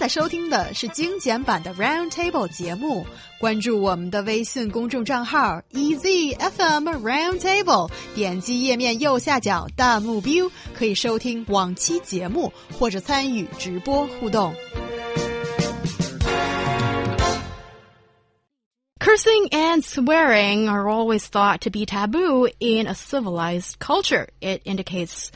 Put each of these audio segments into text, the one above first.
在收听的是精简版的 Round Table 节目。关注我们的微信公众账号 EZFM Round Table，点击页面右下角弹幕 view，可以收听往期节目或者参与直播互动。Cursing and swearing are always thought to be taboo in a civilized culture. It indicates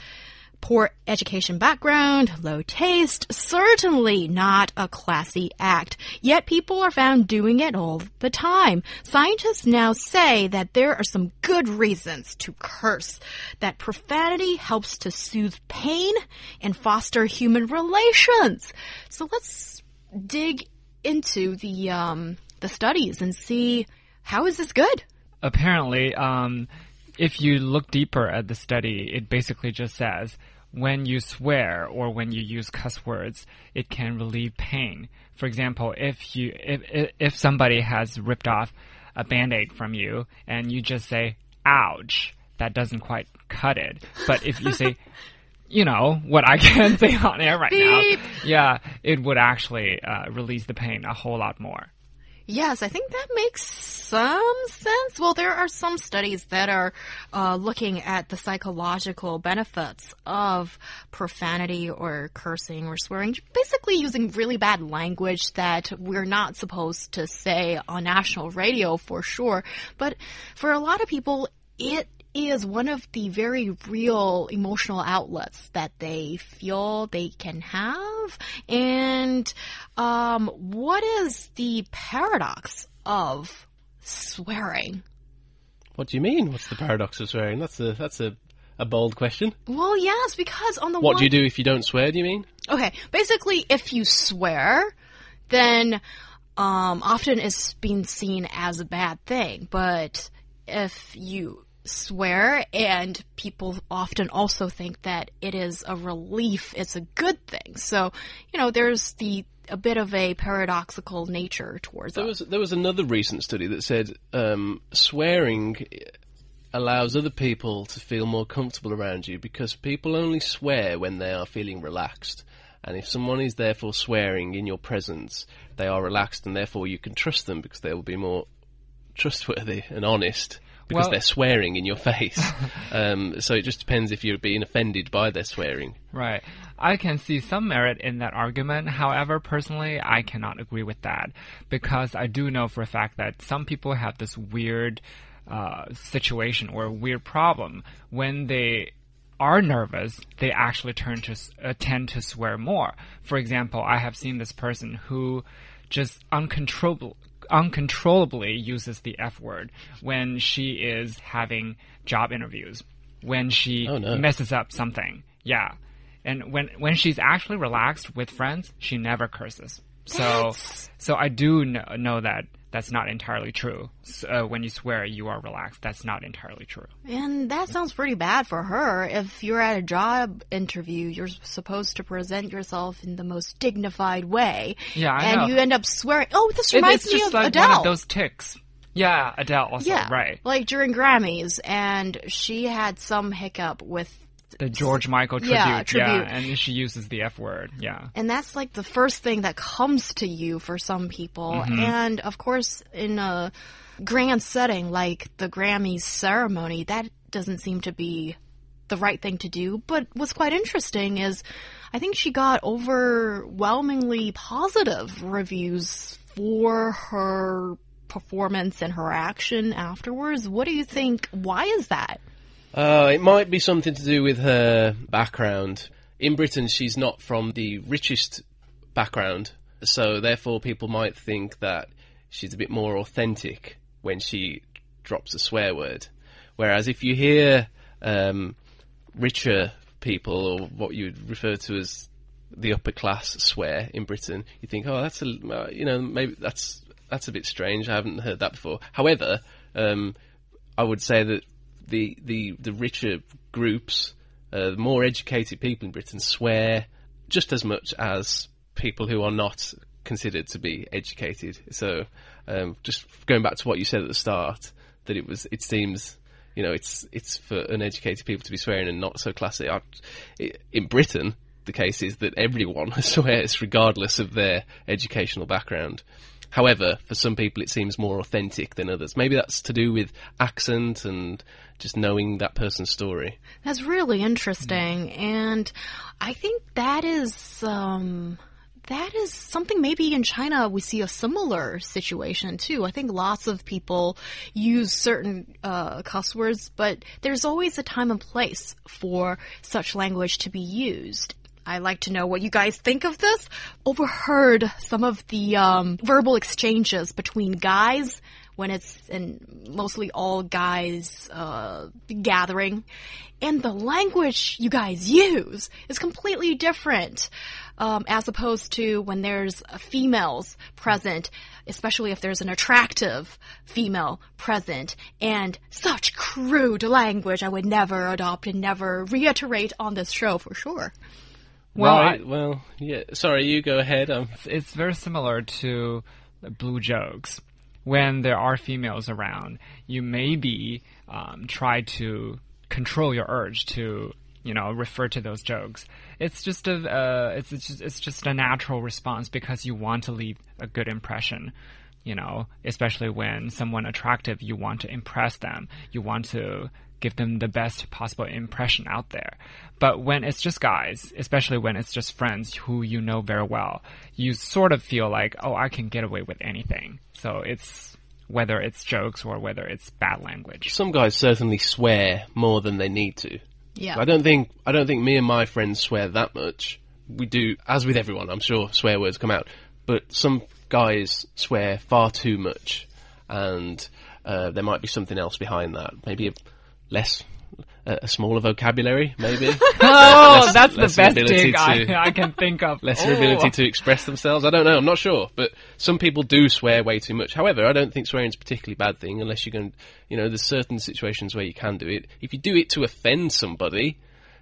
poor education background, low taste, certainly not a classy act. Yet people are found doing it all the time. Scientists now say that there are some good reasons to curse, that profanity helps to soothe pain and foster human relations. So let's dig into the um, the studies and see how is this good? Apparently, um, if you look deeper at the study, it basically just says when you swear or when you use cuss words, it can relieve pain. For example, if you if if somebody has ripped off a band-aid from you and you just say ouch, that doesn't quite cut it. But if you say you know what I can say on air right Beep. now, yeah, it would actually uh, release the pain a whole lot more. Yes, I think that makes some sense. Well, there are some studies that are uh, looking at the psychological benefits of profanity or cursing or swearing, basically using really bad language that we're not supposed to say on national radio for sure. But for a lot of people, it is one of the very real emotional outlets that they feel they can have. And um, what is the paradox of swearing? What do you mean? What's the paradox of swearing? That's a that's a, a bold question. Well, yes, because on the What one do you do if you don't swear? Do you mean? Okay, basically, if you swear, then um, often it's being seen as a bad thing. But if you swear, and people often also think that it is a relief, it's a good thing. So, you know, there's the a bit of a paradoxical nature towards There was there was another recent study that said um, swearing allows other people to feel more comfortable around you because people only swear when they are feeling relaxed. And if someone is therefore swearing in your presence, they are relaxed, and therefore you can trust them because they will be more trustworthy and honest because Well- they're swearing in your face. um, so it just depends if you're being offended by their swearing. Right. I can see some merit in that argument. However, personally, I cannot agree with that because I do know for a fact that some people have this weird uh, situation or weird problem when they are nervous, they actually turn to uh, tend to swear more. For example, I have seen this person who just uncontrollable uncontrollably uses the F word when she is having job interviews, when she Oh, no. messes up something. Yeah. And when when she's actually relaxed with friends, she never curses. So so I do know, know that that's not entirely true. S uh, when you swear you are relaxed, that's not entirely true. And that sounds pretty bad for her. If you're at a job interview, you're supposed to present yourself in the most dignified way. Yeah, I and know. you end up swearing. Oh, this reminds it's me of like Adele. one of those tics. Yeah, Adele also, yeah, right. Like during Grammys, and she had some hiccup with. The George Michael tribute. Yeah, tribute. and she uses the F word. Yeah. And that's like the first thing that comes to you for some people. Mm-hmm. And of course, in a grand setting like the Grammys ceremony, that doesn't seem to be the right thing to do. But what's quite interesting is I think she got overwhelmingly positive reviews for her performance and her action afterwards. What do you think? Why is that? Uh, it might be something to do with her background. In Britain, she's not from the richest background, so therefore people might think that she's a bit more authentic when she drops a swear word. Whereas if you hear um, richer people, or what you would refer to as the upper class swear in Britain, you think, oh, that's a, uh, you know, maybe that's that's a bit strange. I haven't heard that before. However, um, I would say that the the the richer groups, uh, the more educated people in Britain swear just as much as people who are not considered to be educated. So, um, just going back to what you said at the start, that it was, it seems, you know, it's it's for uneducated people to be swearing and not so classy. I, in Britain, the case is that everyone swears regardless of their educational background. However, for some people it seems more authentic than others. Maybe that's to do with accent and just knowing that person's story. That's really interesting, and I think that is um, that is something maybe in China we see a similar situation too. I think lots of people use certain uh, cuss words, but there's always a time and place for such language to be used. I like to know what you guys think of this. Overheard some of the um, verbal exchanges between guys when it's in mostly all guys uh, gathering, and the language you guys use is completely different. Um, as opposed to when there's females present, especially if there's an attractive female present, and such crude language I would never adopt and never reiterate on this show for sure. Well, right. I- well, yeah. Sorry, you go ahead. Um, it's very similar to blue jokes. When there are females around, you maybe um, try to control your urge to, you know, refer to those jokes. It's just a, uh, it's, it's just, it's just a natural response because you want to leave a good impression. You know, especially when someone attractive, you want to impress them. You want to give them the best possible impression out there. But when it's just guys, especially when it's just friends who you know very well, you sort of feel like, oh, I can get away with anything. So it's whether it's jokes or whether it's bad language. some guys certainly swear more than they need to. Yeah. I don't think I don't think me and my friends swear that much. We do, as with everyone, I'm sure swear words come out, but some guys swear far too much, and uh, there might be something else behind that. Maybe a less, a, smaller vocabulary, maybe. Oh, Less- that's the best dig I, I can think of. lesser Oh. ability to express themselves. I don't know. I'm not sure, but some people do swear way too much. However, I don't think swearing is a particularly bad thing unless you're going. to, You know, there's certain situations where you can do it. If you do it to offend somebody,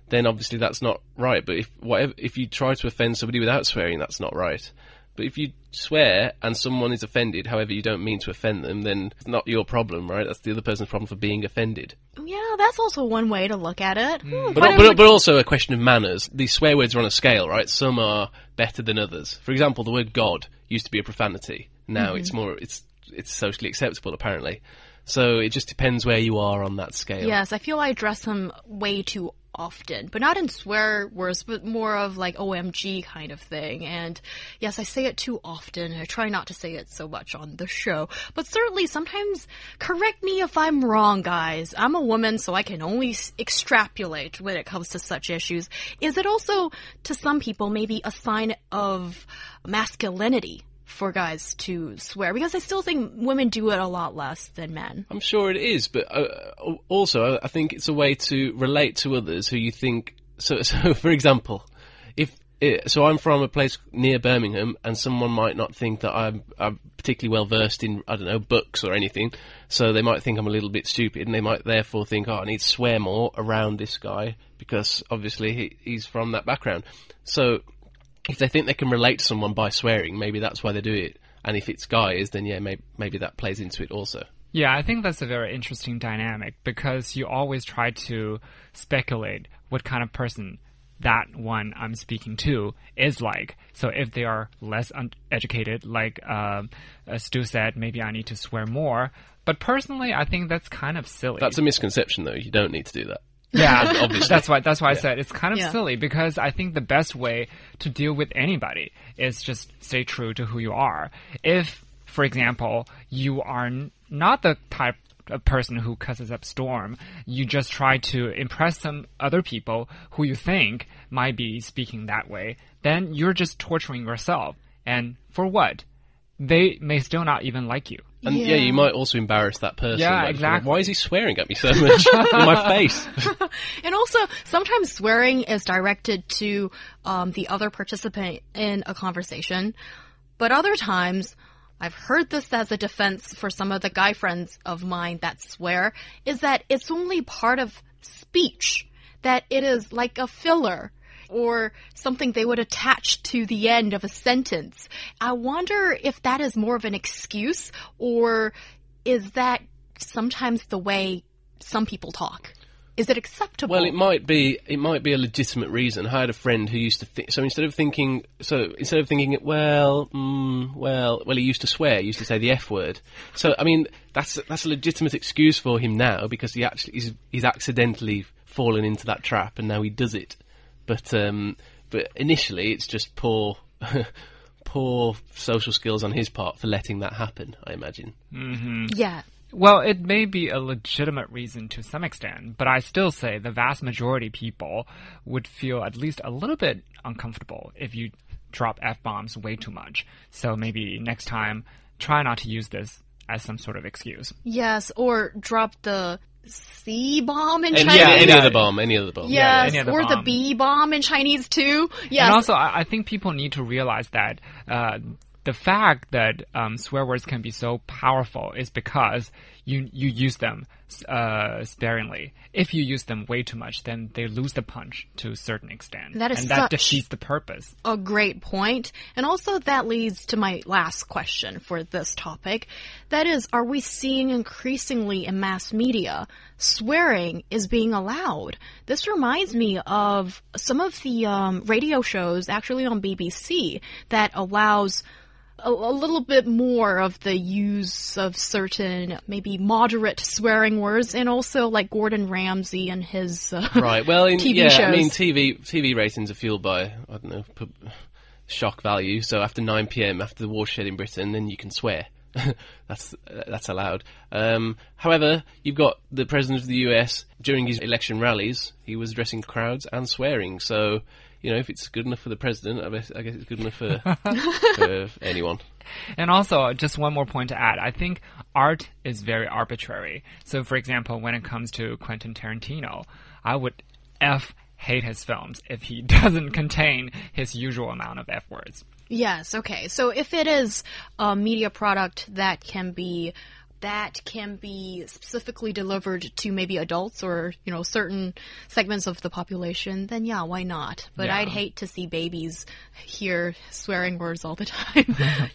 then obviously that's not right. But if whatever, if you try to offend somebody without swearing, that's not right. But if you swear and someone is offended, however you don't mean to offend them, then it's not your problem, right? That's the other person's problem for being offended. Yeah, that's also one way to look at it. Hmm, But, why but, but also a question of manners. These swear words are on a scale, right? Some are better than others. For example, the word God used to be a profanity. Now it's more it's it's socially acceptable apparently. So it just depends where you are on that scale. Yes, I feel I address them way too often, but not in swear words, but more of like OMG kind of thing. And yes, I say it too often. I try not to say it so much on the show, but certainly sometimes correct me if I'm wrong, guys. I'm a woman, so I can only extrapolate when it comes to such issues. Is it also, to some people, maybe a sign of masculinity? For guys to swear, because I still think women do it a lot less than men. I'm sure it is, but uh, also I think it's a way to relate to others who you think. So, so for example, if it, so, I'm from a place near Birmingham, and someone might not think that I'm, I'm particularly well versed in I don't know books or anything. So they might think I'm a little bit stupid, and they might therefore think, oh, I need to swear more around this guy because obviously he, he's from that background. So if they think they can relate to someone by swearing, maybe that's why they do it. And if it's guys, then yeah, maybe, maybe that plays into it also. Yeah, I think that's a very interesting dynamic because you always try to speculate what kind of person that one I'm speaking to is like. So if they are less uneducated, like uh, Stu said, maybe I need to swear more. But personally, I think that's kind of silly. That's a misconception, though. You don't need to do that. Yeah, Obviously. That's why. That's why I said it's kind of Yeah. silly because I think the best way to deal with anybody is just stay true to who you are. If, for example, you are not the type of person who cusses up storm, you just try to impress some other people who you think might be speaking that way, then you're just torturing yourself. And for what? They may still not even like you. And yeah. you might also embarrass that person. Yeah, Like, exactly. Why is he swearing at me so much in my face? And also, sometimes swearing is directed to um, the other participant in a conversation, but other times, I've heard this as a defense for some of the guy friends of mine that swear, is that it's only part of speech, that it is like a filler. Or something they would attach to the end of a sentence. I wonder if that is more of an excuse, or is that sometimes the way some people talk? is it acceptable? Well, it might be it might be a legitimate reason. I had a friend who used to think so instead of thinking so instead of thinking well mm, well well he used to swear he used to say the f word. So I mean that's that's a legitimate excuse for him now because he actually he's, he's accidentally fallen into that trap and now he does it. But um, but initially it's just poor. poor social skills on his part for letting that happen, I imagine. yeah. Well, it may be a legitimate reason to some extent, but I still say the vast majority of people would feel at least a little bit uncomfortable if you drop F bombs way too much. So maybe next time, try not to use this as some sort of excuse. Yes, or drop the C bomb in Any, Chinese. any yeah. other bomb, any other bomb. Yes, any other or the. B bomb in Chinese too. Yes. And also, I I think people need to realize that uh, the fact that um, swear words can be so powerful is because you you use them uh, sparingly. If you use them way too much, then they lose the punch to a certain extent, That is and that defeats the purpose. a great point. And also that leads to my last question for this topic. That is, are we seeing increasingly in mass media swearing is being allowed? This reminds me of some of the um, radio shows actually on BBC that allows a, a little bit more of the use of certain maybe moderate swearing words and also like Gordon Ramsay and his uh, Right. Well, in, TV yeah, shows. I mean, TV TV ratings are fueled by I don't know shock value. So after 9 p.m. after the watershed in Britain, then you can swear. that's that's allowed. Um, however, you've got the president of the U.S. during his election rallies. He was addressing crowds and swearing. So you know, if it's good enough for the president, I guess, I guess it's good enough for, for anyone. And also, just one more point to add. I think art is very arbitrary. So, for example, when it comes to Quentin Tarantino, I would F hate his films if he doesn't contain his usual amount of F words. Yes, okay. So if it is a media product that can be that can be specifically delivered to maybe adults or, you know, certain segments of the population, then yeah, why not? But Yeah. I'd hate to see babies hear swearing words all the time.